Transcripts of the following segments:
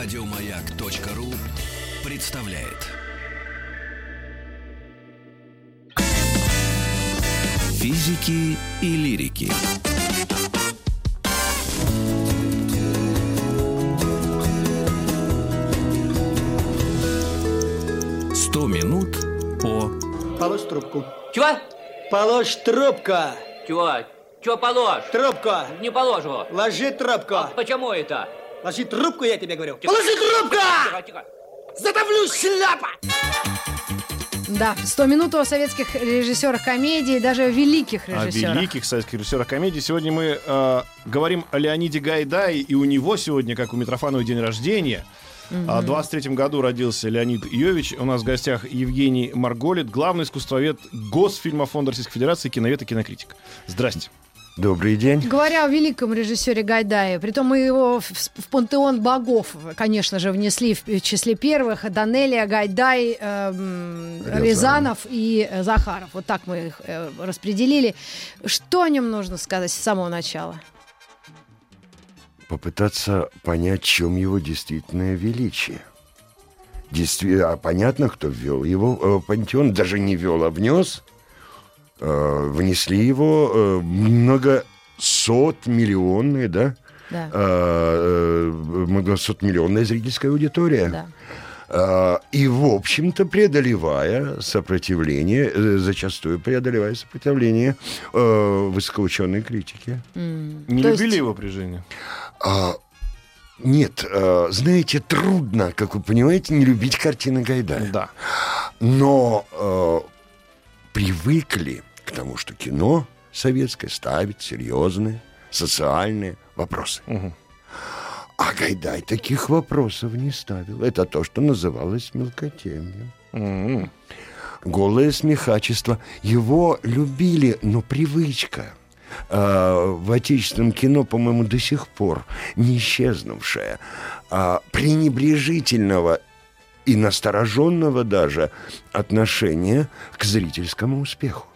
Радиомаяк.ру представляет. Физики и лирики. Сто минут по Положь трубку. Чего? Положь трубку. Чего? Чего положь? Трубку. Не положу. Ложи трубку. А почему это? Ложи трубку, я тебе говорю. Тихо. Положи трубку! Тихо, тихо. Задавлю шляпа! Да, 100 минут о советских режиссерах комедии, даже великих О режиссерах. великих советских режиссерах комедии. Сегодня мы э, говорим о Леониде Гайдае, и у него сегодня, как у Митрофанова, день рождения. А В 23 году родился Леонид Йович. У нас в гостях Евгений Марголит, главный искусствовед Госфильмофонда Российской Федерации, киновед и кинокритик. Здрасте. Добрый день. Говоря о великом режиссере Гайдае, притом мы его в, в пантеон богов, конечно же, внесли в числе первых Данелия, Гайдай, эм, Рязанов и э, Захаров. Вот так мы их э, распределили. Что о нем нужно сказать с самого начала? Попытаться понять, в чем его действительное величие. Действительно, понятно, кто ввел его э, в пантеон, даже не ввел, а внес. Э, внесли его э, много сот миллионные, да? Да. Э, э, многосотмиллионная зрительская аудитория. Да. А, И, в общем-то, преодолевая сопротивление, э, зачастую преодолевая сопротивление э, высокоученой критики. Не То любили есть- его при жизни? А, нет, а, знаете, трудно, как вы понимаете, не любить картины Гайдая. Да. Но э, привыкли к тому, что кино советское ставит серьезные социальные вопросы. Мгм. А Гайдай таких вопросов не ставил. Это то, что называлось мелкотемьем. М-м. голое смехачество. Его любили, но привычка э, в отечественном кино, по-моему, до сих пор не исчезнувшая, а, пренебрежительного и настороженного даже отношения к зрительскому успеху.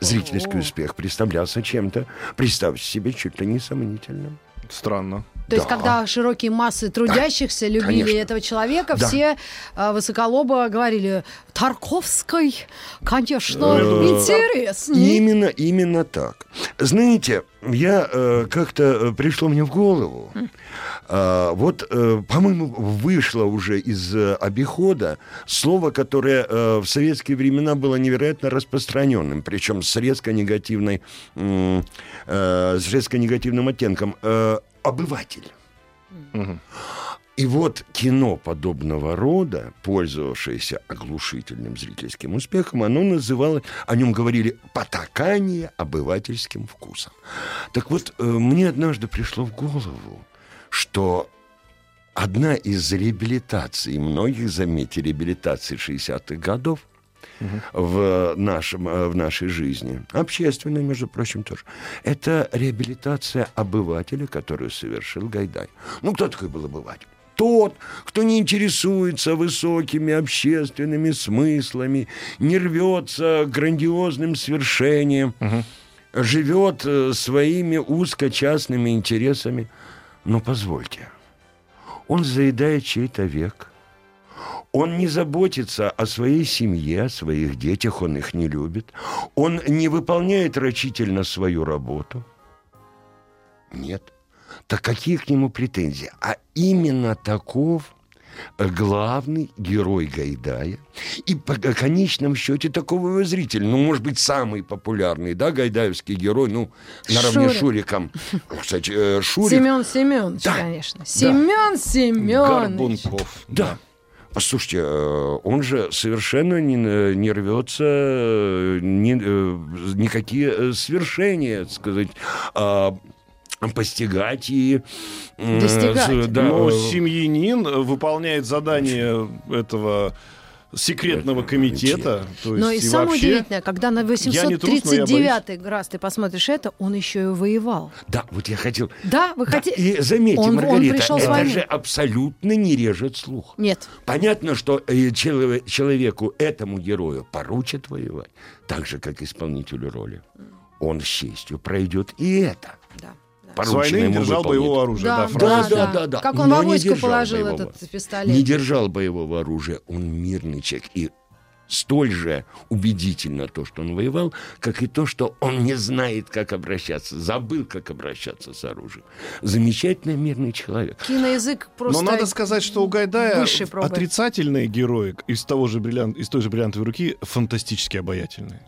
Зрительский успех представлялся чем-то, представьте себе, чуть ли не сомнительным. Странно. То есть, Да. когда широкие массы трудящихся любили конечно. этого человека, Да. все э, высоколобо говорили Тарковской, конечно, Э, интереснее. Именно, именно так. Знаете, я э, как-то э, пришло мне в голову, вот, э, по-моему, вышло уже из э, обихода слово, которое э, в советские времена было невероятно распространенным, причем с резко негативной, с резко негативным оттенком. обыватель. И вот кино подобного рода, пользовавшееся оглушительным зрительским успехом, оно называлось, о нем говорили «потакание обывательским вкусом». Так вот, мне однажды пришло в голову, что одна из реабилитаций, многих, заметьте, реабилитаций 60-х годов, в, нашем, э, в нашей жизни, общественной, между прочим, тоже, это реабилитация обывателя, которую совершил Гайдай. Ну, кто такой был обыватель? Тот, кто не интересуется высокими общественными смыслами, не рвется к грандиозным свершениям, живет э, своими узко-частными интересами. Но позвольте, он заедает чей-то век – он не заботится о своей семье, о своих детях, он их не любит. Он не выполняет рачительно свою работу. Нет. Так какие к нему претензии? А именно таков главный герой Гайдая. И по конечном счете такого его зрителя. Ну, может быть, самый популярный, да, гайдаевский герой, ну, наравне с Шурик. Шуриком. Кстати, э, Шурик... Семен Семенович, Да. конечно. Семен Семенович. Горбунков. Да. Послушайте, э, он же совершенно не, э, не рвется ни, никакие свершения, так сказать, а, постигать и... э, Достигать. да, Но э, семьянин э, выполняет задание этого секретного комитета. То есть, Но и, и самое вообще, удивительное, когда на Я не трус, но я 839 раз ты посмотришь это, он еще и воевал. Да, вот я хотел... Да, вы Да, хотите... И заметьте, Он- он Маргарита, с это же абсолютно не режет слух. Нет. Понятно, что э, чело- человеку, этому герою, поручат воевать, так же, как исполнителю роли. Он с честью пройдет и это. Да, да. порученное ему держал выполнить. боевого оружия. Да, Да, да. Да, да, да. Как он Но в не авоську положил боевого. этот пистолет. Не держал боевого оружия, он мирный человек. И столь же убедительно то, что он воевал, как и то, что он не знает, как обращаться, забыл, как обращаться с оружием. Замечательный мирный человек. Киноязык просто... Но надо сказать, что у Гайдая высшей пробы. отрицательные герои из того же бриллиант, из той же бриллиантовой руки фантастически обаятельные.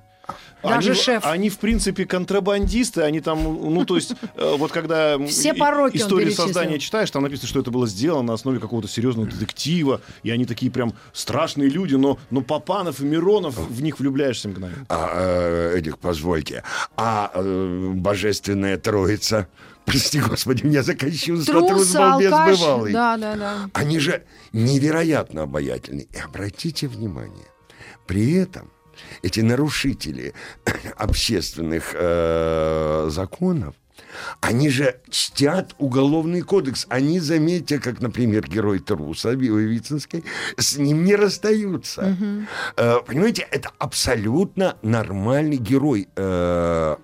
Даже они, шеф. Они, в принципе, контрабандисты, они там, ну, то есть, э, вот когда Все пороки историю создания читаешь, там написано, что это было сделано на основе какого-то серьезного детектива, и они такие прям страшные люди, но, но Папанов и Миронов, в них влюбляешься мгновенно. А, э, Эдик, позвольте. А э, божественная троица, прости господи, меня закощился, трус, Трус, балбес, алкаш. бывалый. Да, да, да. Они же невероятно обаятельны. И обратите внимание, при этом эти нарушители общественных э, законов, они же чтят уголовный кодекс. Они, заметьте, как, например, герой Труса Вицинский, с ним не расстаются. Э, понимаете, это абсолютно нормальный герой. Э,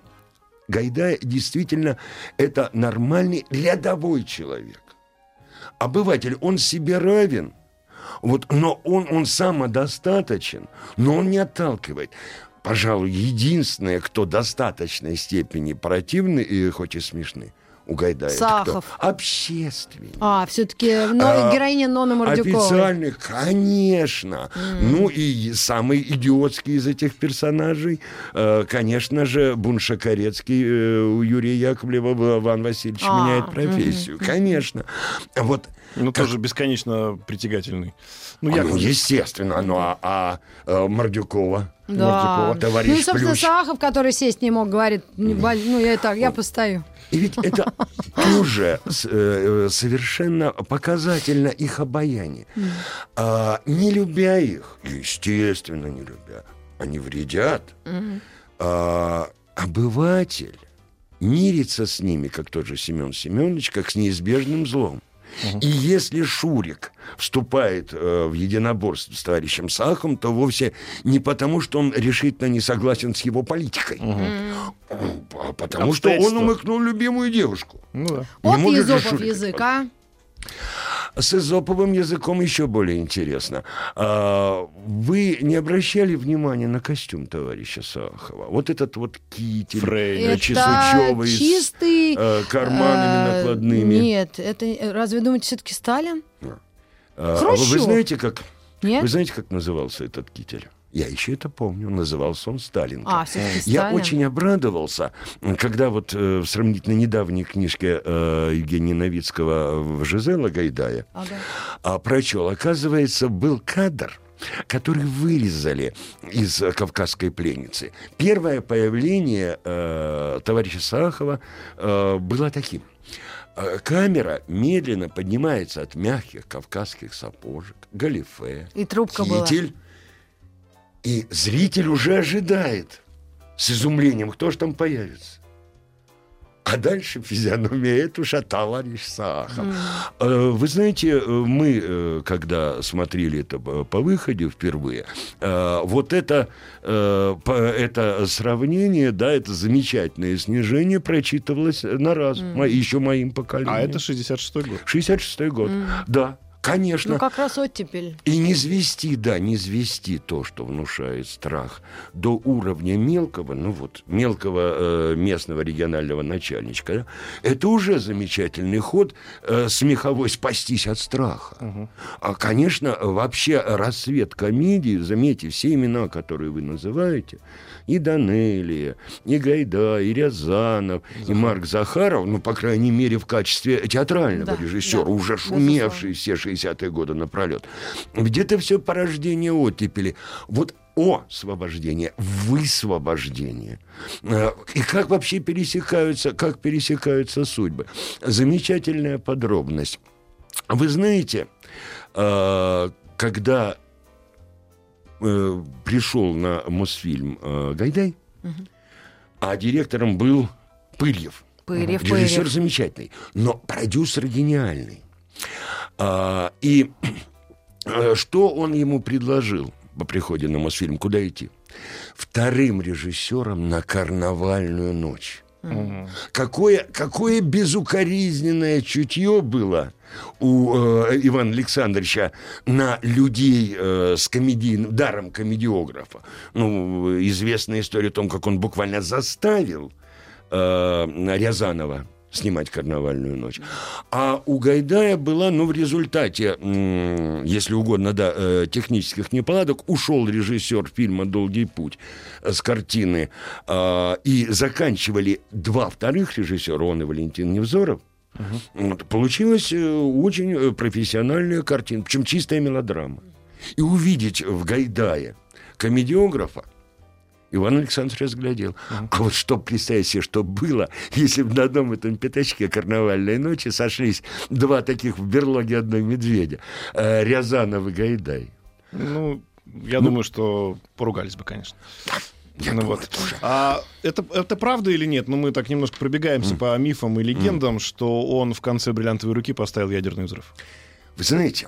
Гайдай действительно это нормальный рядовой человек. Обыватель, он себе равен, вот, но он, он самодостаточен, но он не отталкивает. Пожалуй, единственное, кто в достаточной степени противный и хоть и смешный, у Гайдая. это Сахов. кто? Общественный. А, все-таки А, героиня Нонны Мордюковой. Официальных, конечно. Ну и самый идиотский из этих персонажей, э, конечно же, Буншакарецкий э, у Юрия Яковлева Иван Васильевич А, меняет профессию. Конечно. Вот Ну, тоже бесконечно притягательный. Ну, а, я ну, естественно, ну а, а, э, Мордюкова? Да. Мордюкова, товарищ ну и, собственно, Плющ. Сахов, который сесть не мог, говорит, ну я так, я постою. И ведь это тоже э, э, совершенно показательно их обаяние. А, не любя их, естественно, не любя, они вредят. А, обыватель мирится с ними, как тот же Семен Семенович, как с неизбежным злом. И если Шурик вступает э, в единоборство с товарищем Сахом, то вовсе не потому, что он решительно не согласен с его политикой, а потому что он умыкнул любимую девушку. Ну да. Не Вот может а? С эзоповым языком еще более интересно. А, вы не обращали внимания на костюм товарища Сахова? Вот этот вот китель Фрейд. э, чесучевый с чистый... э, карманами э, накладными. Нет, это разве думаете все-таки Сталин? А, а вы, Хрущев. вы знаете, как Нет? вы знаете, как назывался этот китель? Я еще это помню. Назывался он Сталинка. А, Я Сталин. очень обрадовался, когда вот э, в сравнительно недавней книжке э, Евгения Новицкого в Жизела Гайдая Ага. а, прочел. Оказывается, был кадр, который вырезали из э, «Кавказской пленницы». Первое появление э, товарища Сахова э, было таким. Э, Камера медленно поднимается от мягких кавказских сапожек, галифе, И трубка была. И зритель уже ожидает с изумлением, кто же там появится. А дальше физиономия это уж а товарищ Сахов. Э, Вы знаете, э, мы, э, когда смотрели это по выходе впервые, вот это, это сравнение, да, это замечательное снижение прочитывалось на раз, мо- еще моим поколением. А это 66-й год. 66-й год, да. Конечно. Ну, как раз оттепель. И не звести, да, не звести то, что внушает страх, до уровня мелкого, ну вот, мелкого э, местного регионального начальничка, да, это уже замечательный ход э, смеховой спастись от страха. А, конечно, вообще рассвет комедии, заметьте, все имена, которые вы называете, и Данелия, и Гайда, и Рязанов, и Марк Захаров, ну, по крайней мере, в качестве театрального Да, режиссера, да, уже шумевший все 60-е годы напролет. Ведь это все порождение оттепели. Вот освобождение, высвобождение. Э, И как вообще пересекаются, как пересекаются судьбы. Замечательная подробность. Вы знаете, э, когда э, пришел на Мосфильм Гайдай, а директором был Пырьев. Пырьев, Режиссер Пырьев. замечательный, но продюсер гениальный. А, и э, что он ему предложил по приходе на Мосфильм? Куда идти? Вторым режиссером на карнавальную ночь. Какое, какое безукоризненное чутье было у э, Ивана Александровича на людей э, с комедийным, даром комедиографа. Ну, известная история о том, как он буквально заставил э, Рязанова снимать «Карнавальную ночь». А у Гайдая была, ну, в результате, если угодно, да, э, технических неполадок, ушел режиссер фильма «Долгий путь» с картины, э, и заканчивали два вторых режиссера, он и Валентин Невзоров, вот, получилась э, очень э, профессиональная картина, причем чистая мелодрама. И увидеть в Гайдае комедиографа, Иван Александрович разглядел. А вот что, представить себе, что было, если бы на одном этом пятачке карнавальной ночи сошлись два таких в берлоге одной медведя, э, Рязанов и Гайдай. Ну, я думаю, что поругались бы, конечно. Я Ну думаю, вот. тоже. А это, это правда или нет? Ну, мы так немножко пробегаемся по мифам и легендам, что он в конце бриллиантовой руки поставил ядерный взрыв. Вы знаете,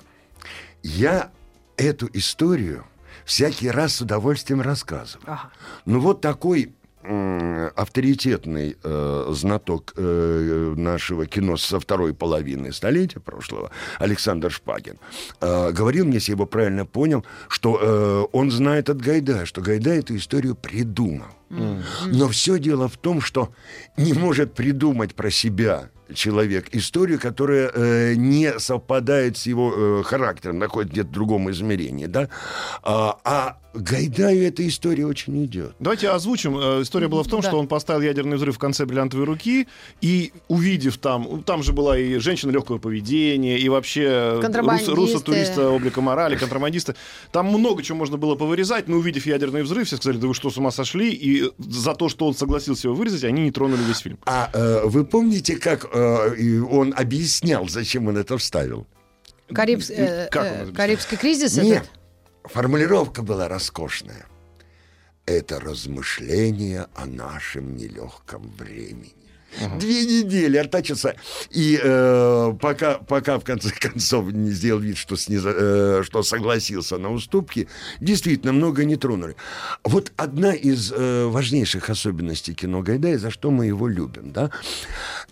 я эту историю всякий раз с удовольствием рассказываю. Ага. Ну вот такой авторитетный э, знаток э, нашего кино со второй половины столетия прошлого, Александр Шпагин, э, говорил мне, если я его правильно понял, что э, он знает от Гайдая, что Гайдай эту историю придумал. Но все дело в том, что не может придумать про себя человек историю, которая э, не совпадает с его э, характером, находится где-то в другом измерении, да? А, а Гайдаю эта история очень идет. Давайте озвучим. Э, История была в том, Да. что он поставил ядерный взрыв в конце бриллиантовой руки, и увидев там, там же была и женщина легкого поведения, и вообще рус, Контрабандисты. руссо-туриста облика морали, контрабандиста. Там много чего можно было повырезать, но увидев ядерный взрыв, все сказали, да вы что, с ума сошли? И за то, что он согласился его вырезать, они не тронули весь фильм. А э, вы помните, как э, он объяснял, зачем он это вставил? Карибс- э, Как он э? Карибский кризис Нет, этот? формулировка была роскошная. Это размышление о нашем нелегком времени. Две недели артачился. И э, пока, пока в конце концов не сделал вид, что, сниза- э, что согласился на уступки, действительно много не тронули. Вот одна из э, важнейших особенностей кино Гайдая, за что мы его любим, да,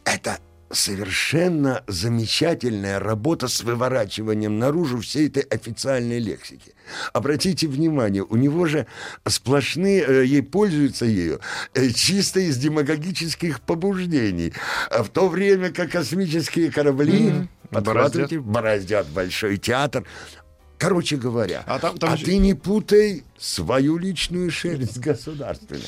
это совершенно замечательная работа с выворачиванием наружу всей этой официальной лексики. Обратите внимание, у него же сплошные, э, ей пользуются ею, э, чисто из демагогических побуждений. А В то время как космические корабли подхватывают, бороздят большой театр. Короче говоря, А а, там- там еще- ты не путай свою личную шерсть с государственной.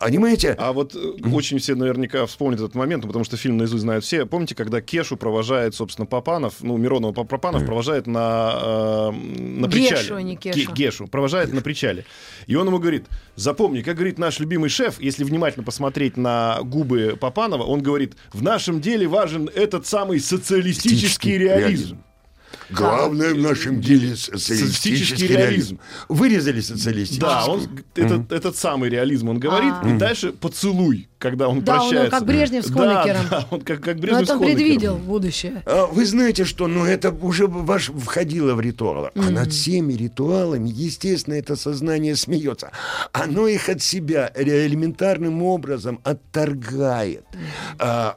Понимаете? А вот э, очень все наверняка вспомнят этот момент, ну, потому что фильм наизусть знают все. Помните, когда Кешу провожает, собственно, Папанов, ну, Миронова Пап- Папанов провожает на, э, на Гешу, причале. а не Ке- Кешу. Гешу, провожает на причале. И он ему говорит, запомни, как говорит наш любимый шеф, если внимательно посмотреть на губы Папанова, он говорит, в нашем деле важен этот самый социалистический реализм. Главное в нашем деле социалистический Социалистический реализм. реализм. Вырезали социалистический. Да, он, этот, этот самый реализм он говорит, и дальше поцелуй, когда он А. Да, он прощается. как Брежнев с Да, Хонекером. Да, он как, как Брежнев это с он предвидел будущее. А Вы знаете, что ну, это уже ваш входило в ритуалы. А над всеми ритуалами, естественно, это сознание смеется. Оно их от себя элементарным образом отторгает. А,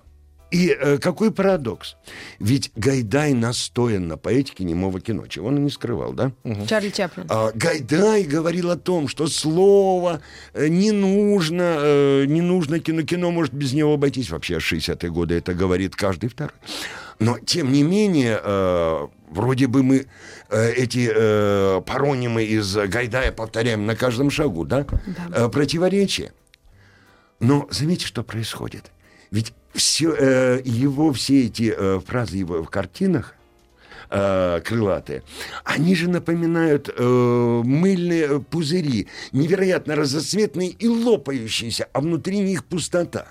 и э, какой парадокс? Ведь Гайдай настоян на поэтике немого кино, чего он и не скрывал, да? Чарли Чаплин. А, Гайдай говорил о том, что слово э, не нужно, э, не нужно кино, кино может без него обойтись. Вообще 60-е годы это говорит каждый второй. Но, тем не менее, э, вроде бы мы э, эти э, паронимы из Гайдая повторяем на каждом шагу, да? Э, противоречие. Но заметьте, что происходит. Ведь все, э, его, все эти э, фразы его в картинах, э, крылатые, они же напоминают э, мыльные пузыри, невероятно разноцветные и лопающиеся, а внутри них пустота.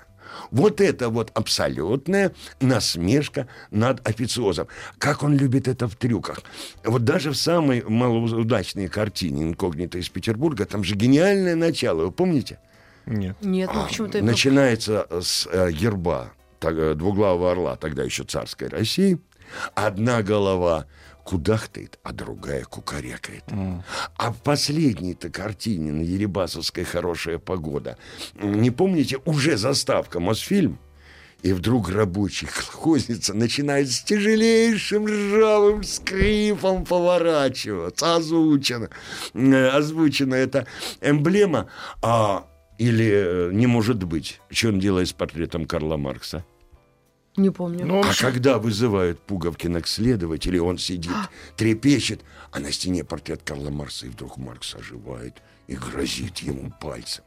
Вот это вот абсолютная насмешка над официозом. Как он любит это в трюках. Вот даже в самой малоудачной картине «Инкогнито из Петербурга» там же гениальное начало, вы помните? Нет. Нет, ну почему-то... Начинается с э, герба двуглавого орла, тогда еще царской России. Одна голова кудахтает, а другая кукарекает. А в последней-то картине на Еребасовской «Хорошая погода», не помните, уже заставка Мосфильм? И вдруг рабочий колхозница начинает с тяжелейшим ржавым скрипом поворачиваться. Озвучено. Э, Озвучена эта эмблема. А, или э, не может быть. Что он делает с портретом Карла Маркса? Не помню. Ну, А когда вызывают Пуговкина к следователю, он сидит, трепещет, а на стене портрет Карла Маркса, и вдруг Маркс оживает и грозит ему пальцем.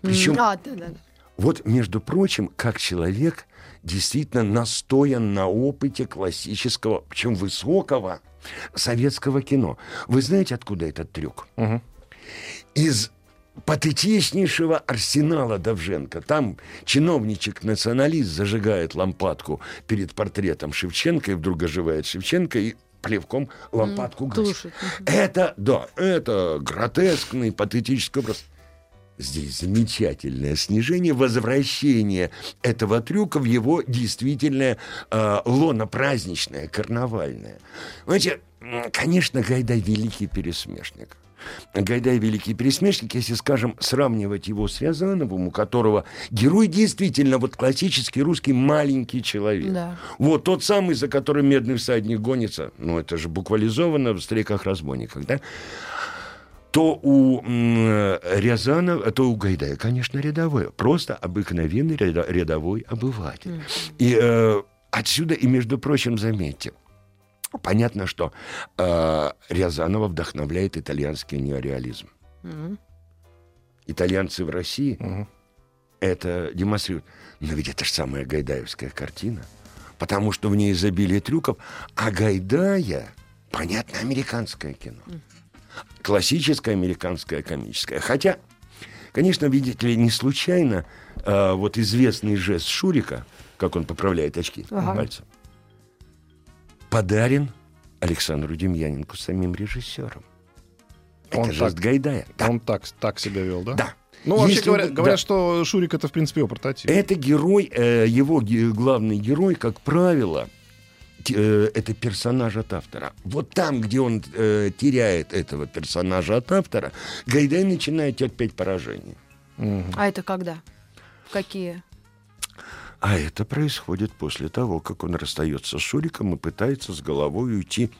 Причем А, да, да. да. вот, между прочим, как человек действительно настоян на опыте классического, причем высокого советского кино. Вы знаете, откуда этот трюк? Из патетичнейшего арсенала Давженко. Там чиновничек-националист зажигает лампадку перед портретом Шевченко, и вдруг оживает Шевченко, и плевком лампадку гасит. тушит. Это, да, это гротескный, патетический образ. Здесь замечательное снижение, возвращение этого трюка в его действительное э, лоно праздничное, карнавальное. Знаете, конечно, Гайдай великий пересмешник. Гайдай великий пересмешник, если, скажем, сравнивать его с Рязановым, у которого герой действительно вот классический русский маленький человек. Да. Вот тот самый, за которым медный всадник гонится, ну это же буквализовано в «Стреках-разбойниках», да? то у Рязанова, то у Гайдая, конечно, рядовой, просто обыкновенный рядовой обыватель. И э, отсюда, и между прочим, заметьте, понятно, что э, Рязанова вдохновляет итальянский неореализм. Итальянцы в России это демонстрируют. Но ведь это же самая гайдаевская картина. Потому что в ней изобилие трюков. А Гайдая, понятно, американское кино. Классическое американское комическое. Хотя, конечно, видите ли, не случайно э, вот известный жест Шурика, как он поправляет очки Ага. пальцем, подарен Александру Демьяненко самим режиссером. Это Он жест так- Гайдая. Да. Он так, так себя вел, да? Да. Ну, вообще Если говорят, вы- говорят да. что Шурик это, в принципе, его прототип. Это герой, э, его ге- главный герой, как правило, т- э, это персонаж от автора. Вот там, где он э, теряет этого персонажа от автора, Гайдай начинает терпеть поражение. А это когда? В какие? А это происходит после того, как он расстается с Шуриком и пытается с головой уйти.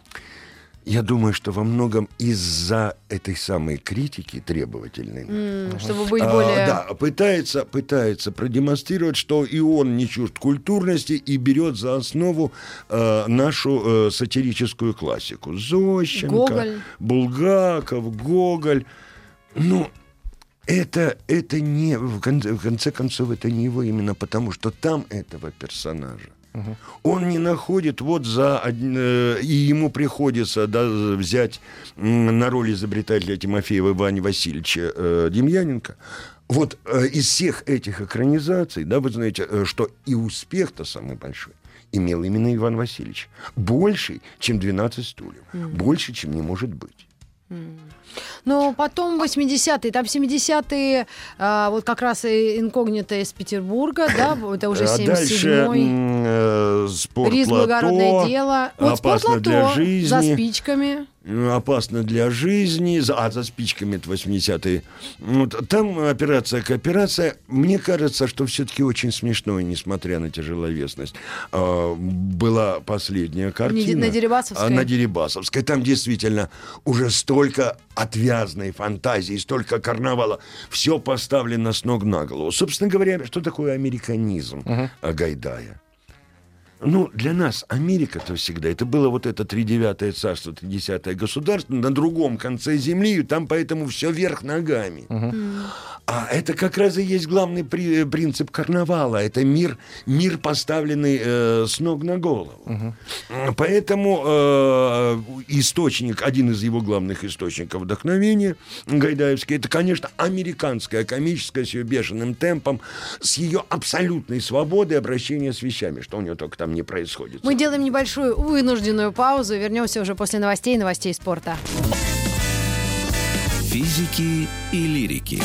Я думаю, что во многом из-за этой самой критики требовательной. М, Чтобы быть А, более... да, пытается, пытается продемонстрировать, что и он не чужд культурности и берет за основу э, нашу э, сатирическую классику. Зощенко, Гоголь. Булгаков, Гоголь. Ну, это, это не, в конце, в конце концов, это не его именно потому, что там этого персонажа. Он не находит вот за... э, И ему приходится да, взять на роль изобретателя Тимофеева Ивана Васильевича э, Демьяненко. Вот э, из всех этих экранизаций, да, вы знаете, э, что и успех-то самый большой имел именно Иван Васильевич. Больший, чем 12 стульев. Больше, чем не может быть. Но потом 80-е, там 70-е, а, вот как раз и инкогнито из Петербурга, да, это уже А дальше 77-й. э, спорт Риск благородное дело. Вот опасно спорт для лото жизни. за спичками. Ну, опасно для жизни, а за спичками это 80-е. Вот, там операция к операция. Мне кажется, что все-таки очень смешно, несмотря на тяжеловесность. А, была последняя картина. на Дерибасовской? А, на Дерибасовской. Там действительно уже столько отвязной фантазии, столько карнавала. Все поставлено с ног на голову. Собственно говоря, что такое американизм а, Гайдая? Ну, для нас Америка-то всегда, это было вот это тридевятое царство, тридесятое государство на другом конце земли, и там поэтому все вверх ногами. А это как раз и есть главный при- принцип карнавала. Это мир, мир поставленный э, с ног на голову. М, Поэтому э, источник, один из его главных источников вдохновения Гайдаевский, это, конечно, американская комическая с ее бешеным темпом, с ее абсолютной свободой обращения с вещами, что у нее только там не происходит. Мы делаем небольшую вынужденную паузу вернемся уже после новостей и новостей спорта. Физики и лирики.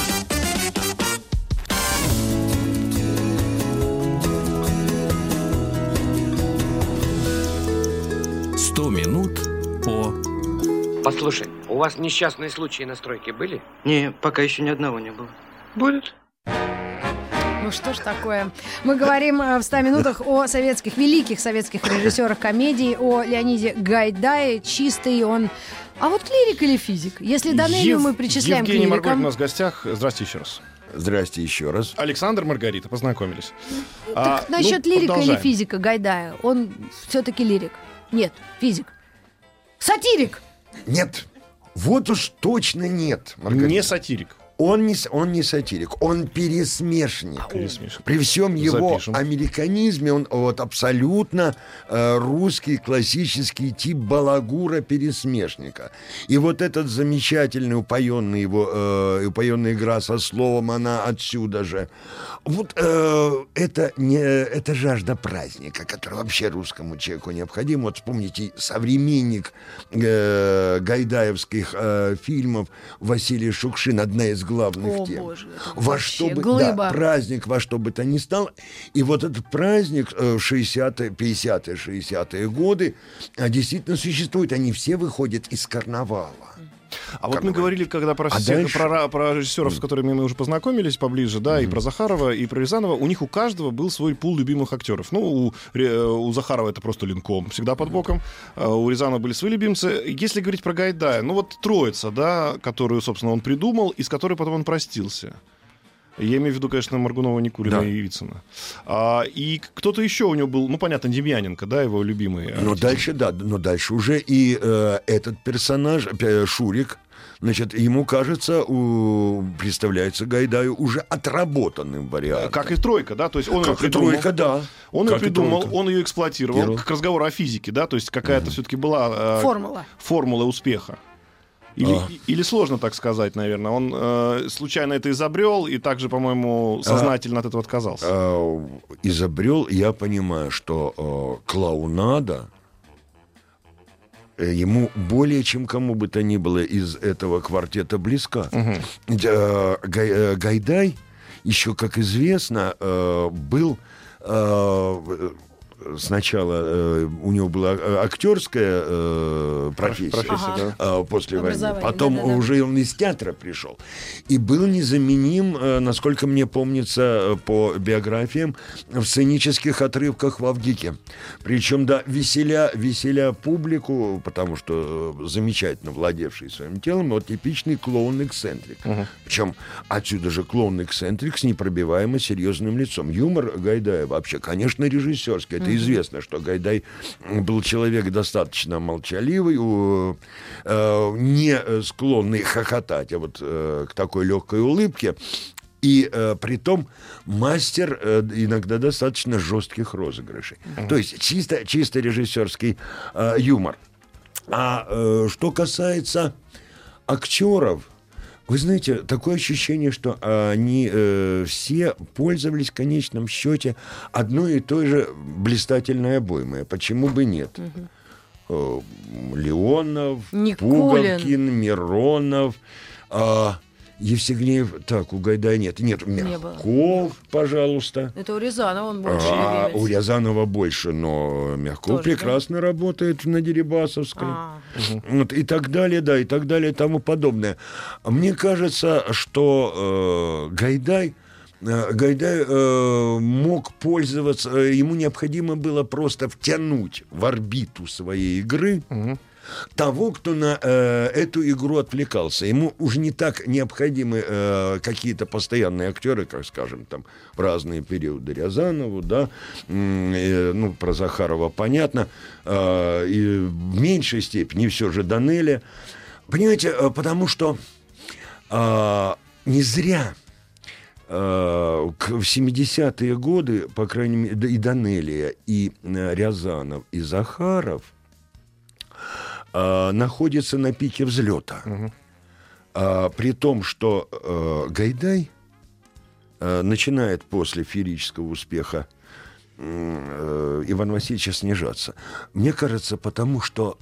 Послушай, у вас несчастные случаи на стройке были? Не, пока еще ни одного не было. Будет. Ну что ж такое. Мы говорим э, в 100 минутах о советских, великих советских режиссерах комедий, о Леониде Гайдае. Чистый он... А вот клирик или физик? Если Данелию Ев- мы причисляем Евгений к Марголин у нас в гостях. Здрасте еще раз. Здрасте еще раз. Александр, Маргарита, познакомились. А, так ну, насчет лирика или продолжаем. физика Гайдая, он все-таки лирик? Нет, физик. Сатирик! Нет. Вот уж точно нет. Маргарита. Не сатирик. Он не, он не сатирик, он пересмешник. Пересмешник. При всем его Запишем. американизме он вот абсолютно э, русский классический тип балагура пересмешника. И вот этот замечательный упоенный его э, упоенная игра со словом она отсюда же. Вот э, это не это жажда праздника, которая вообще русскому человеку необходима. Вот вспомните современник э, гайдаевских э, фильмов Василий Шукшин, одна из главных О, тем. боже, во что бы, глыба. да, праздник во что бы то ни стало. И вот этот праздник э, в 60-е, 50-е, 60-е годы а, действительно существует. Они все выходят из карнавала. А вот мы Карнавал. говорили, когда про, А дальше? про, про режиссеров, с которыми мы уже познакомились поближе, да, и про Захарова, и про Рязанова, у них у каждого был свой пул любимых актеров. Ну, у, Ре- у Захарова это просто Линком, всегда под боком. А У Рязанова были свои любимцы. Если говорить про Гайдая, ну вот троица, да, которую, собственно, он придумал, и с которой потом он простился. Я имею в виду, конечно, Маргунова, Никулина Да. и Вицина. А, и кто-то еще у него был, ну, понятно, Демьяненко, да, его любимый. Но артист. дальше, да, но дальше уже и э, этот персонаж, э, Шурик, значит, ему кажется, у, представляется Гайдаю уже отработанным вариантом. Как и тройка, да, то есть он ее Как и придумал. тройка, да. Он ее Как и придумал, тройка. он ее эксплуатировал, Первый. как разговор о физике, да, то есть какая-то все-таки была э, Формула. формула успеха. Или, А. или сложно так сказать, наверное. Он э, случайно это изобрел и также, по-моему, сознательно от этого отказался. э, изобрел, я понимаю, что э, клоунада э, ему более чем кому бы то ни было из этого квартета близка. Ведь, э, Гай- э, Гайдай, еще, как известно, э, был э, сначала э, у него была э, актерская э, профессия, профессия, э, после войны. Потом да-да-да. уже он из театра пришел. И был незаменим, э, насколько мне помнится э, по биографиям, в сценических отрывках в Авгике. Причем, да, веселя, веселя публику, потому что э, замечательно владевший своим телом, вот типичный клоун-эксцентрик. Причем отсюда же клоун-эксцентрик с непробиваемо серьезным лицом. Юмор Гайдая вообще, конечно, режиссерский. Это известно, что Гайдай был человек достаточно молчаливый, э, не склонный хохотать, а вот э, к такой легкой улыбке. И э, при том мастер э, иногда достаточно жестких розыгрышей. То есть чисто, чисто режиссерский э, юмор. А э, что касается актеров, вы знаете, такое ощущение, что они э, все пользовались в конечном счете одной и той же блистательной обоймой. Почему бы нет? Э, Леонов, Никулин. Пуговкин, Миронов, а, Евсегнеев. Так, у Гайдая нет. Нет, Мягков, пожалуйста. Это у Рязанова он больше А, любимец. у Рязанова больше, но Мягков Тоже, прекрасно работает на Дерибасовской. А. Вот, и так далее, да, и так далее, и тому подобное. Мне кажется, что э, Гайдай э, Гайдай э, мог пользоваться, э, ему необходимо было просто втянуть в орбиту своей игры того, кто на э, эту игру отвлекался. Ему уже не так необходимы э, какие-то постоянные актеры, как, скажем, там в разные периоды Рязанову, да, э, ну, про Захарова понятно, э, и в меньшей степени все же Данеля. Понимаете, э, потому что э, не зря э, в 70-е годы, по крайней мере, и Данелия, и э, Рязанов, и Захаров э, находятся на пике взлета. А, при том, что э, Гайдай э, начинает после феерического успеха э, Ивана Васильевича снижаться. Мне кажется, потому что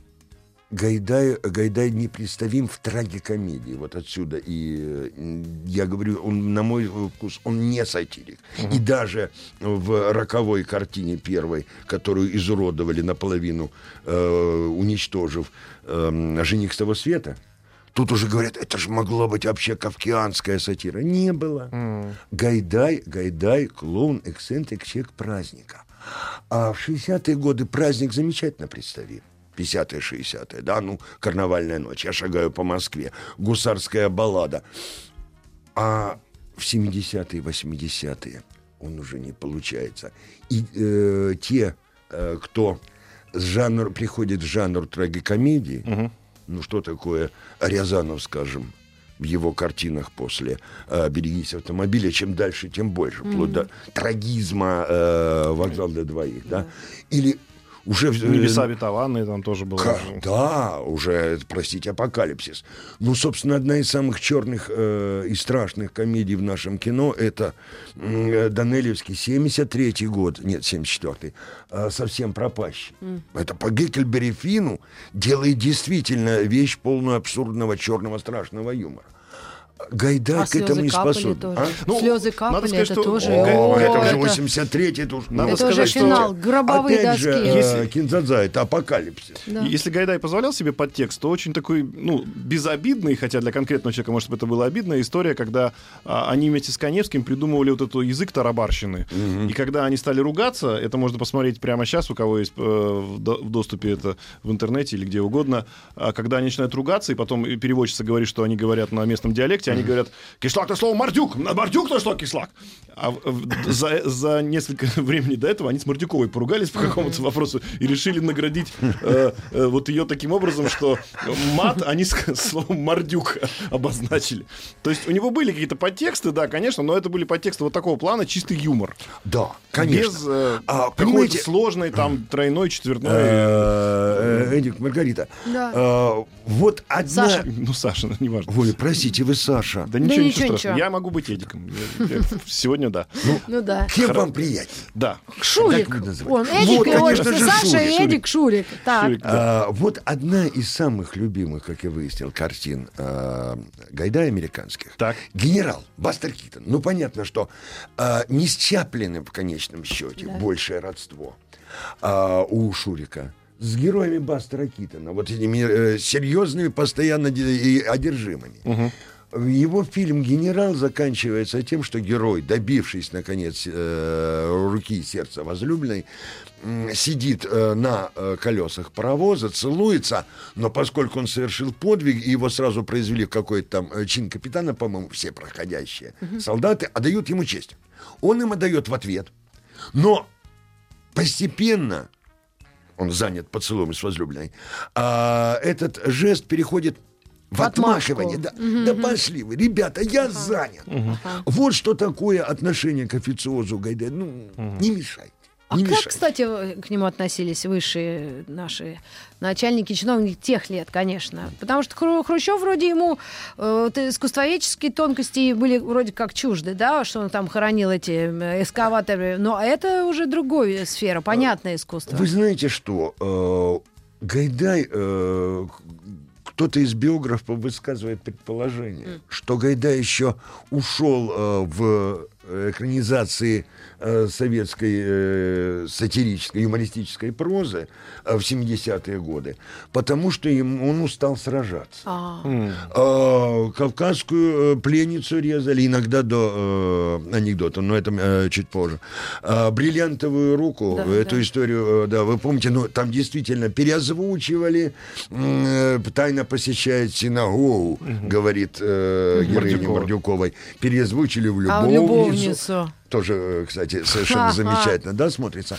Гайдай, Гайдай непредставим в трагикомедии. Вот отсюда. И э, я говорю, он, на мой вкус, он не сатирик. И даже в роковой картине первой, которую изуродовали наполовину, э, уничтожив э, «Жених с того света», Тут уже говорят, это же могло быть вообще кавкианская сатира. Не было. Гайдай, Гайдай, клоун, эксцентрик, человек праздника. А в 60-е годы праздник замечательно представим. 50-е, 60-е, да, ну, карнавальная ночь, я шагаю по Москве, гусарская баллада. А в 70-е, 80-е он уже не получается. И э, те, э, кто с жанр, приходит в жанр трагикомедии, ну, что такое Рязанов, скажем, в его картинах после э, «Берегись автомобиля», чем дальше, тем больше, вплоть до трагизма э, «Вокзал для двоих», да, или уже... Небеса обетованные там тоже было. Ка- Да, уже, простите, апокалипсис. Ну, собственно, одна из самых черных э, и страшных комедий в нашем кино это э, Данелевский 73-й год, нет, 74-й, э, совсем пропащий. Это по Геккельбери Фину делает действительно вещь полную абсурдного черного страшного юмора. Гайдай А к этому не способен. тоже. а? Ну, слезы надо капали, сказать, это что- тоже... О, О, это уже это- 83-й, это уж... Надо Это уже сказать, что- финал, гробовые Опять доски. же, э, Если- Кинзадза, это апокалипсис. Да. Если Гайдай позволял себе подтекст, то очень такой, ну, безобидный, хотя для конкретного человека, может быть, это была обидная история, когда а, они вместе с Коневским придумывали вот эту язык тарабарщины. И когда они стали ругаться, это можно посмотреть прямо сейчас, у кого есть э, в до- в доступе это в интернете или где угодно, а когда они начинают ругаться, и потом переводчица говорит, что они говорят на местном диалекте, они говорят, кишлак это слово мордюк, на мордюк то что кислак. А за, за несколько времени до этого они с Мордюковой поругались по какому-то вопросу и решили наградить э, э, вот ее таким образом, что мат они с словом мордюк обозначили. То есть у него были какие-то подтексты, да, конечно, но это были подтексты вот такого плана, чистый юмор. Да, конечно. Без э, А, какой-то понимаете, сложной, там, тройной, четвертной. Э, э, Эдик, Маргарита, Да. э, вот одна... Саша. Ну, Саша, ну, неважно. Ой, простите, вы Саша. Да ничего, ничего, ничего страшного. ничего. Я могу быть Эдиком. Сегодня да. Ну да. Кем вам приятнее? Да. Шурик. Как вы называете? Он, Эдик, конечно же, Саша Эдик Шурик. А, вот одна из самых любимых, как я выяснил, картин а, Гайдая американских. Так. Генерал Бастер Китон. Ну, понятно, что а, не с Чаплиным в конечном счете большее родство у Шурика. С героями Бастера Китона, вот этими э, серьезными, постоянно одержимыми. Его фильм «Генерал» заканчивается тем, что герой, добившись, наконец, э, руки и сердца возлюбленной, сидит э, на э, колесах паровоза, целуется, но поскольку он совершил подвиг, и его сразу произвели в какой-то там чин капитана, по-моему, все проходящие солдаты отдают ему честь. Он им отдает в ответ. Но постепенно он занят поцелуем с возлюбленной, а этот жест переходит в отмашку. отмахивание. Да, да пошли вы, ребята, я занят. Вот что такое отношение к официозу Гайдая. Ну, не мешайте. А не как, мешайте. кстати, к нему относились высшие наши начальники, чиновники тех лет, конечно? Потому что Хру- Хрущев вроде ему э, искусствоведческие тонкости были вроде как чужды, да, что он там хоронил эти э, эскаваторы. Но это уже другая сфера, понятное искусство. Вы знаете что? э, Гайдай, э, кто-то из биографов высказывает предположение, что Гайдай еще ушел э, в экранизации э, советской э, сатирической, юмористической прозы э, в 70-е годы, потому что ему, он устал сражаться. А, Э, Кавказскую э, пленницу резали, иногда до э, анекдота, но это э, чуть позже. А, бриллиантовую руку, Да, эту да. историю, э, да, вы помните, ну, там действительно переозвучивали, э, тайно посещает синагогу, говорит э, героиня Мордюкова. Мордюковой, переозвучили в а в любовницу. Любовницу. Тоже, э, кстати, совершенно замечательно, да, смотрится.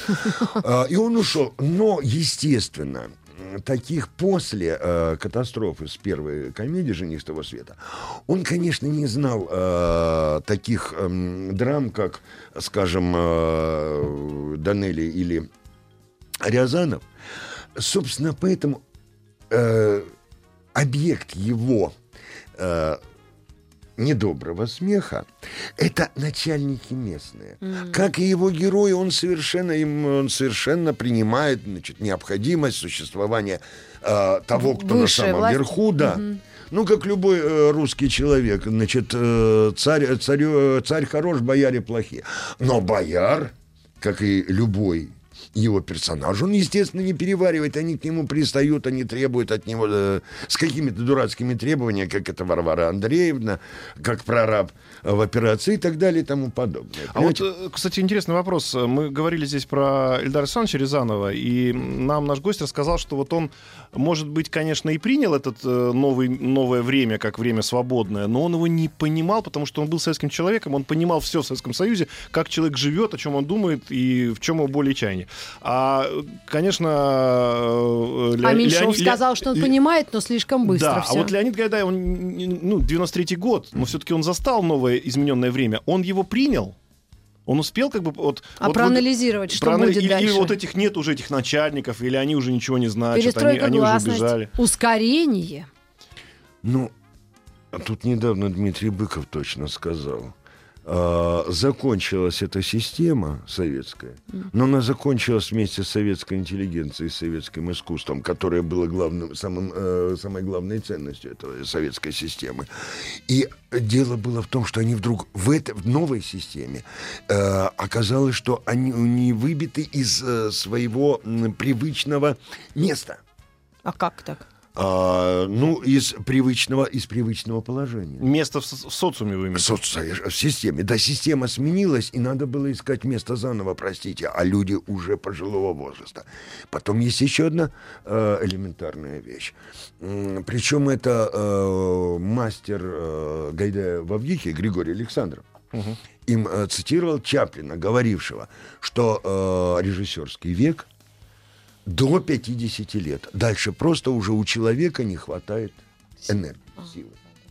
А, И он ушел. Но, естественно, таких после э, катастрофы с первой комедии «Жених того света», он, конечно, не знал э, таких эм, драм, как, скажем, э, Данелли или Рязанов. Собственно, поэтому э, объект его э, недоброго смеха, это начальники местные. Как и его герой, он совершенно, им, он совершенно принимает значит, необходимость существования э, того, кто Высшая на самом власть. верху, да. Ну, как любой э, русский человек, значит, э, царь, царю- царь хорош, бояре плохие. Но бояр, как и любой его персонаж, он, естественно, не переваривает, они к нему пристают, они требуют от него э, с какими-то дурацкими требованиями, как это Варвара Андреевна, как прораб э, в операции и так далее и тому подобное. А вот, Понимаете? э, кстати, интересный вопрос. Мы говорили здесь про Эльдара Александровича Рязанова, и нам наш гость рассказал, что вот он, может быть, конечно, и принял этот э, новый, новое время как время свободное, но он его не понимал, потому что он был советским человеком, он понимал все в Советском Союзе, как человек живет, о чем он думает и в чем его более чаяние. А, конечно... э, Ле- А Меньшов Леони- сказал, Ле- что он Ле- понимает, но слишком быстро да, все. а вот Леонид Гайдай, он, ну, 93-й год, но все-таки он застал новое измененное время. Он его принял? Он успел как бы вот... А вот- проанализировать, что проана- будет или, дальше? или вот этих нет уже этих начальников, или они уже ничего не значат, они, Перестройка они уже гласность, убежали. ускорение. Ну, а тут недавно Дмитрий Быков точно сказал. А, закончилась эта система советская, но она закончилась вместе с советской интеллигенцией, с советским искусством, которое было главным, самым, э, самой главной ценностью этой советской системы. И дело было в том, что они вдруг в, этой в новой системе э, оказалось, что они не выбиты из э, своего привычного места. А как так? А, ну, из привычного, из привычного положения. Место в, в социуме вы имеете? соц- в системе. Да, система сменилась, и надо было искать место заново, простите, а люди уже пожилого возраста. Потом есть еще одна э, элементарная вещь. Причем это э, мастер э, Гайдая в Авгихе Григорий Александров. Им э, цитировал Чаплина, говорившего, что э, режиссерский век до 50 лет. Дальше просто уже у человека не хватает энергии, силы.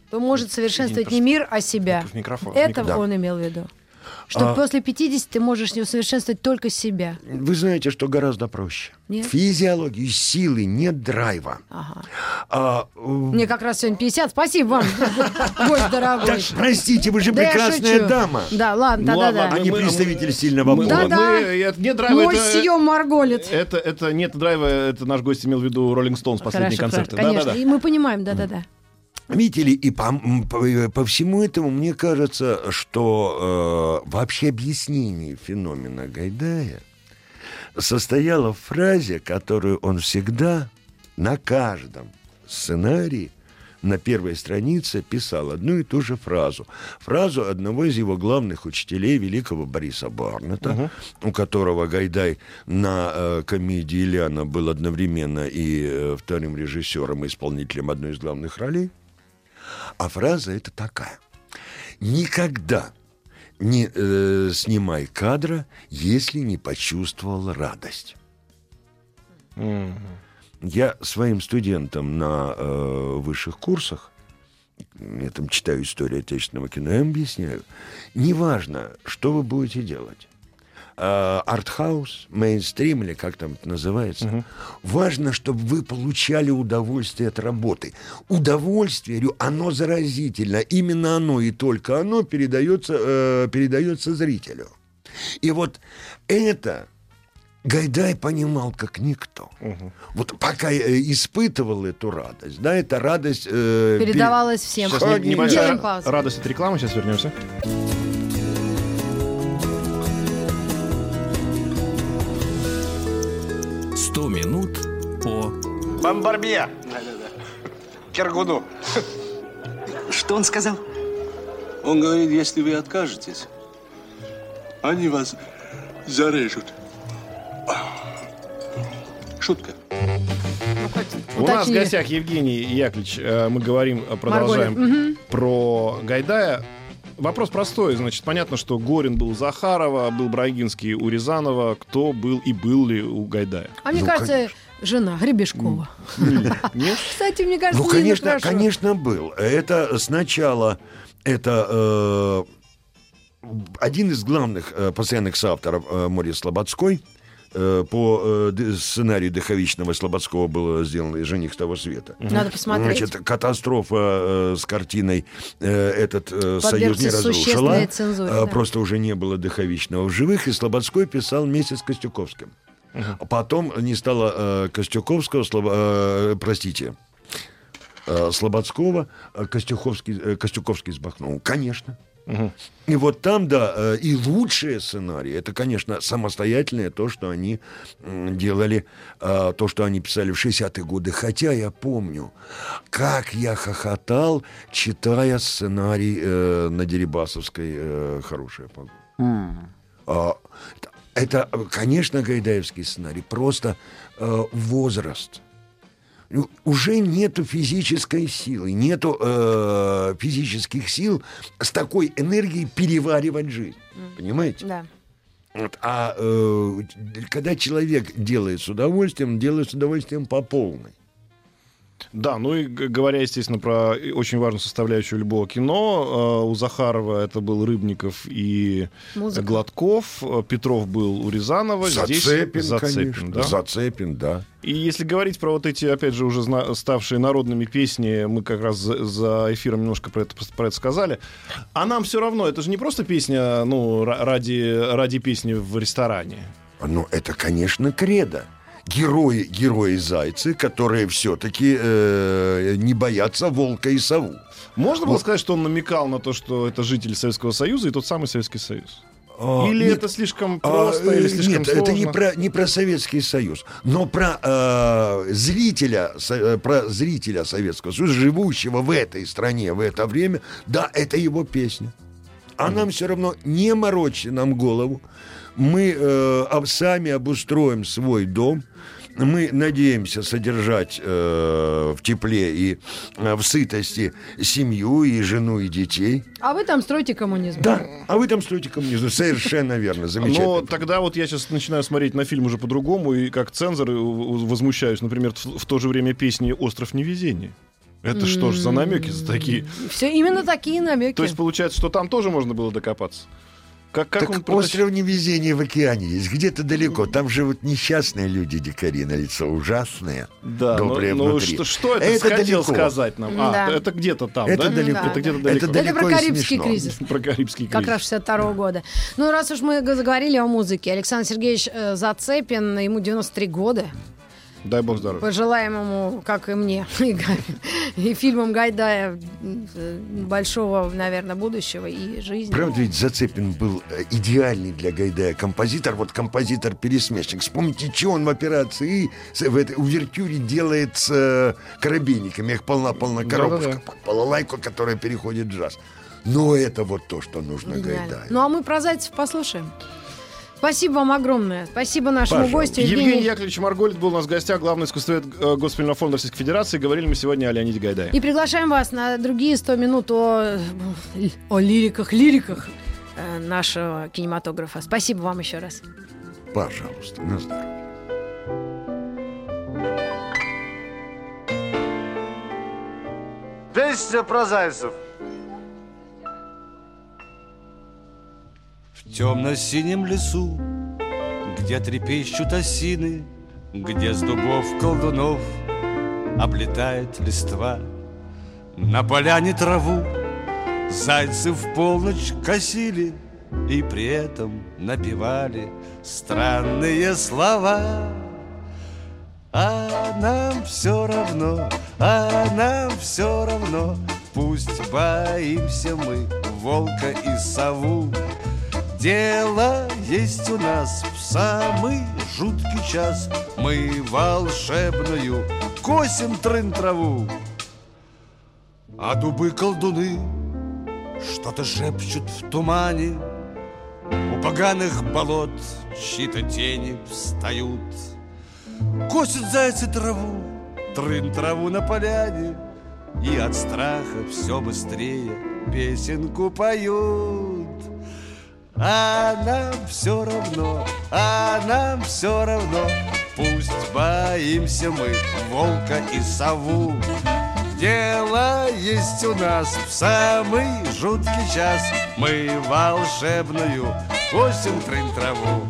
То может совершенствовать не мир, а себя. Это Да. он имел в виду. Что А- после 50 ты можешь не усовершенствовать только себя. Вы знаете, что гораздо проще. Нет? Физиологии, силы, нет драйва. Ага. А, э, Мне как раз сегодня 50. Спасибо вам, гость дорогой. так, простите, вы же Да прекрасная дама. Да, ладно, Ну, да-да-да. ладно, А не мы- представитель сильного пола. мы- Да-да. это нет драйва, Мой это, съем Марголит. это, это нет драйва, это наш гость имел в виду Роллинг Стоунс, концерты. хорошо, конечно. И мы понимаем, да-да-да. Видите ли, и по, по, э, по всему этому мне кажется, что э, вообще объяснение феномена Гайдая состояло в фразе, которую он всегда на каждом сценарии на первой странице писал одну и ту же фразу. Фразу одного из его главных учителей, великого Бориса Барнета, у которого Гайдай на э, комедии Ильяна был одновременно и э, вторым режиссером и исполнителем одной из главных ролей. А фраза это такая. Никогда не э, снимай кадра, если не почувствовал радость. Я своим студентам на э, высших курсах, я там читаю историю отечественного кино, я им объясняю, неважно, что вы будете делать, артхаус, мейнстрим или как там это называется, важно, чтобы вы получали удовольствие от работы. Удовольствие, говорю, оно заразительно, именно оно и только оно передается, э, передается зрителю. И вот это Гайдай понимал как никто. Вот пока я испытывал эту радость, да, эта радость... э, пере- Передавалось всем. Сейчас небольшая радость от рекламы, сейчас вернемся. «100 минут по...» Бомбарбье. Киргуду. Что он сказал? Он говорит, если вы откажетесь, они вас зарежут. Шутка. У нас в гостях Евгений Яковлевич. Э, Мы говорим, э, продолжаем про Гайдая. Вопрос простой. Значит, понятно, что Горин был у Захарова, был Брагинский у Рязанова. Кто был и был ли у Гайдая? А мне Ну, кажется, жена Гребешкова. Нет? Кстати, мне кажется, Ну, конечно, конечно, был. Это сначала это э, один из главных э, постоянных соавторов э, Морис Слободской по э, сценарию Дыховичного Слободского было сделано «Жених того света». Надо посмотреть. Значит, катастрофа э, с картиной э, этот э, союз не Подвергся разрушила. цензуре, Э, да. Просто уже не было Дыховичного в живых, и Слободской писал вместе с Костюковским. А потом не стало э, Костюковского, Слобо- э, простите, э, Слободского, э, Костюковский, э, Костюковский сбахнул. Конечно. И вот там, да, э, и лучшие сценарии, это, конечно, самостоятельное то, что они делали, э, то, что они писали в 60-е годы. Хотя я помню, как я хохотал, читая сценарий э, на Дерибасовской э, «Хорошая погода». А, это, конечно, гайдаевский сценарий, просто э, возраст. Уже нету физической силы, нету э, физических сил с такой энергией переваривать жизнь. Понимаете? Да. Вот, а э, когда человек делает с удовольствием, делает с удовольствием по полной. Да, ну и говоря, естественно, про очень важную составляющую любого кино, э, у Захарова это был Рыбников и Музыка. Гладков, э, Петров был у Рязанова, здесь Зацепин, Зацепин, конечно. да? Зацепин, да. И если говорить про вот эти, опять же, уже ставшие народными песни, мы как раз за, за эфиром немножко про это, про это сказали. А нам все равно, это же не просто песня, ну, ра- ради, ради песни в ресторане. Ну, это, конечно, кредо. Герои, герои-зайцы, которые все-таки не боятся волка и сову. Можно было Вот. сказать, что он намекал на то, что это жители Советского Союза и тот самый Советский Союз? А, Или нет, это слишком а, просто, или э, слишком Нет, сложно? это не про, не про Советский Союз, но про э, зрителя, со- э, про зрителя Советского Союза, живущего в этой стране в это время, да, это его песня. А нам все равно не морочьте нам голову. Мы э, сами обустроим свой дом. Мы надеемся содержать э, в тепле и э, в сытости семью и жену и детей. А вы там строите коммунизм. Да, а вы там строите коммунизм. Совершенно верно, замечательно. Но тогда вот я сейчас начинаю смотреть на фильм уже по-другому, и как цензор э, возмущаюсь, например, в, в то же время песни «Остров невезения». Это что ж за намеки за такие? Все именно такие намеки. То есть получается, что там тоже можно было докопаться? Как, как так он протащил- остров невезения в океане есть, где-то далеко. Там живут несчастные люди, дикари на лицо, ужасные, Да, но, добрые но внутри. что, что это, Это хотел далеко. сказать нам? А, Да. это где-то там, Это да? далеко. Да, Это где-то да. далеко. Это Это про далеко и Карибский смешно. кризис. Про Карибский Как кризис. раз 62 года. Ну, раз уж мы заговорили о музыке, Александр Сергеевич э, Зацепин, ему 93 года. Дай бог здоровья. Пожелаем ему, как и мне, и, и фильмам Гайдая э, большого, наверное, будущего и жизни. Правда ведь Зацепин был э, идеальный для Гайдая композитор, вот композитор-пересмешник. Вспомните, что он в операции в этой увертюре делает с э, коробейниками. Их полна-полна коробушка, Да-да-да. балалайку, которая переходит в джаз. Но это вот то, что нужно. Гайдаю. Ну, а мы про Зайцев послушаем. Спасибо вам огромное. Спасибо нашему Пожалуйста. гостю Евгений Евгению. Яковлевич Марголит был у нас в гостях, главный искусствовед э, Госпитального фонда Российской Федерации. Говорили мы сегодня о Леониде Гайдае. И приглашаем вас на другие 100 минут о, о лириках, лириках э, нашего кинематографа. Спасибо вам еще раз. Пожалуйста, на здоровье. Песня про темно-синем лесу, где трепещут осины, Где с дубов колдунов облетает листва, На поляне траву зайцы в полночь косили И при этом напевали странные слова. А нам все равно, а нам все равно, Пусть боимся мы волка и сову. Дело есть у нас в самый жуткий час. Мы волшебную косим трын траву. А дубы-колдуны что-то шепчут в тумане. У поганых болот чьи-то тени встают. Косят зайцы траву, трын траву на поляне. И от страха все быстрее песенку поют а нам все равно, а нам все равно. Пусть боимся мы волка и сову. Дело есть у нас в самый жуткий час. Мы волшебную косим трын траву.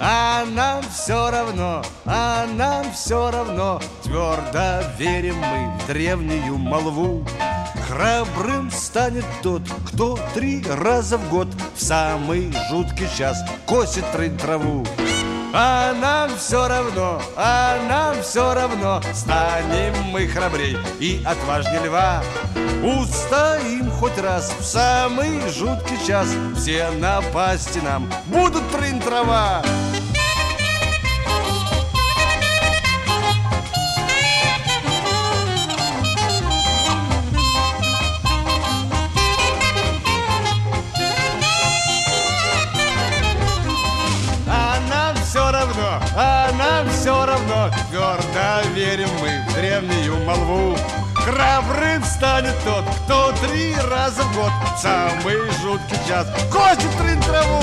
А нам все равно, а нам все равно. Твердо верим мы в древнюю молву Храбрым станет тот, кто три раза в год В самый жуткий час косит трынь траву. А нам все равно, а нам все равно Станем мы храбрей и отважнее льва. Устоим хоть раз в самый жуткий час Все напасти нам будут трын трава Твердо верим мы в древнюю молву. Храбрым станет тот, кто три раза в год. В Самый жуткий час. Косит трын траву